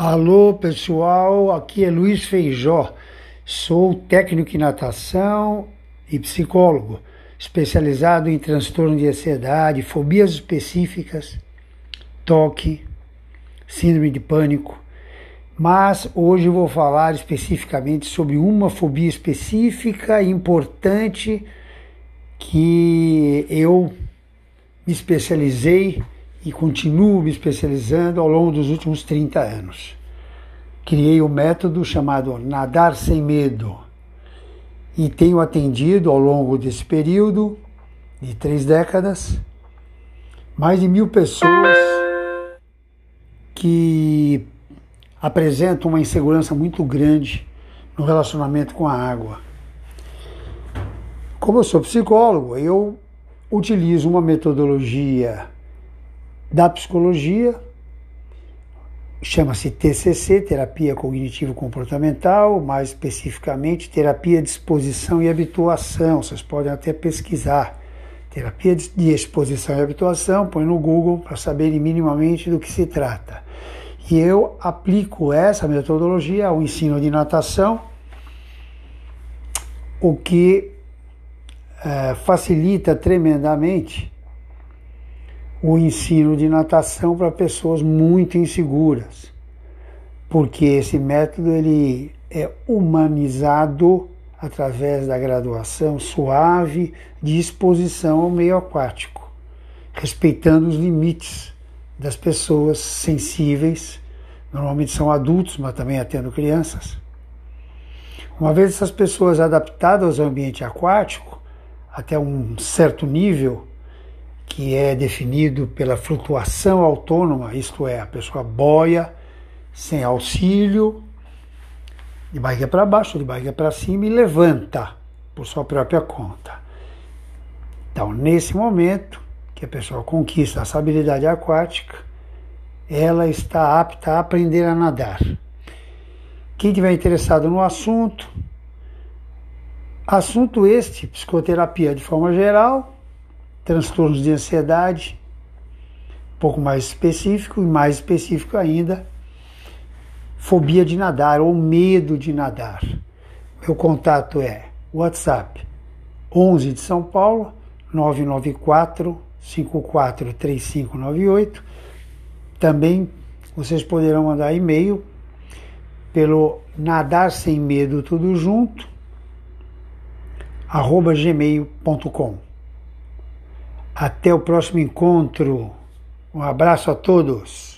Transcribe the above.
Alô pessoal, aqui é Luiz Feijó, sou técnico em natação e psicólogo, especializado em transtorno de ansiedade, fobias específicas, toque, síndrome de pânico. Mas hoje vou falar especificamente sobre uma fobia específica e importante que eu me especializei e continuo me especializando ao longo dos últimos 30 anos. Criei um método chamado Nadar Sem Medo e tenho atendido ao longo desse período de três décadas mais de mil pessoas que apresentam uma insegurança muito grande no relacionamento com a água. Como eu sou psicólogo, eu utilizo uma metodologia da psicologia, chama-se TCC, Terapia Cognitivo Comportamental, mais especificamente Terapia de Exposição e Habituação. Vocês podem até pesquisar. Terapia de Exposição e Habituação, põe no Google para saberem minimamente do que se trata. E eu aplico essa metodologia ao ensino de natação, o que é, facilita tremendamente o ensino de natação para pessoas muito inseguras, porque esse método ele é humanizado através da graduação suave de exposição ao meio aquático, respeitando os limites das pessoas sensíveis, normalmente são adultos, mas também atendo crianças. Uma vez essas pessoas adaptadas ao ambiente aquático, até um certo nível, que é definido pela flutuação autônoma, isto é, a pessoa boia sem auxílio, de barriga para baixo, de barriga para cima e levanta por sua própria conta. Então, nesse momento que a pessoa conquista essa habilidade aquática, ela está apta a aprender a nadar. Quem tiver interessado no assunto, assunto este, psicoterapia de forma geral, transtornos de ansiedade, um pouco mais específico e mais específico ainda, fobia de nadar ou medo de nadar. Meu contato é WhatsApp 11 de São Paulo 994 543598. Também vocês poderão mandar e-mail pelo nadar sem medo tudo junto arroba gmail.com. Até o próximo encontro. Um abraço a todos.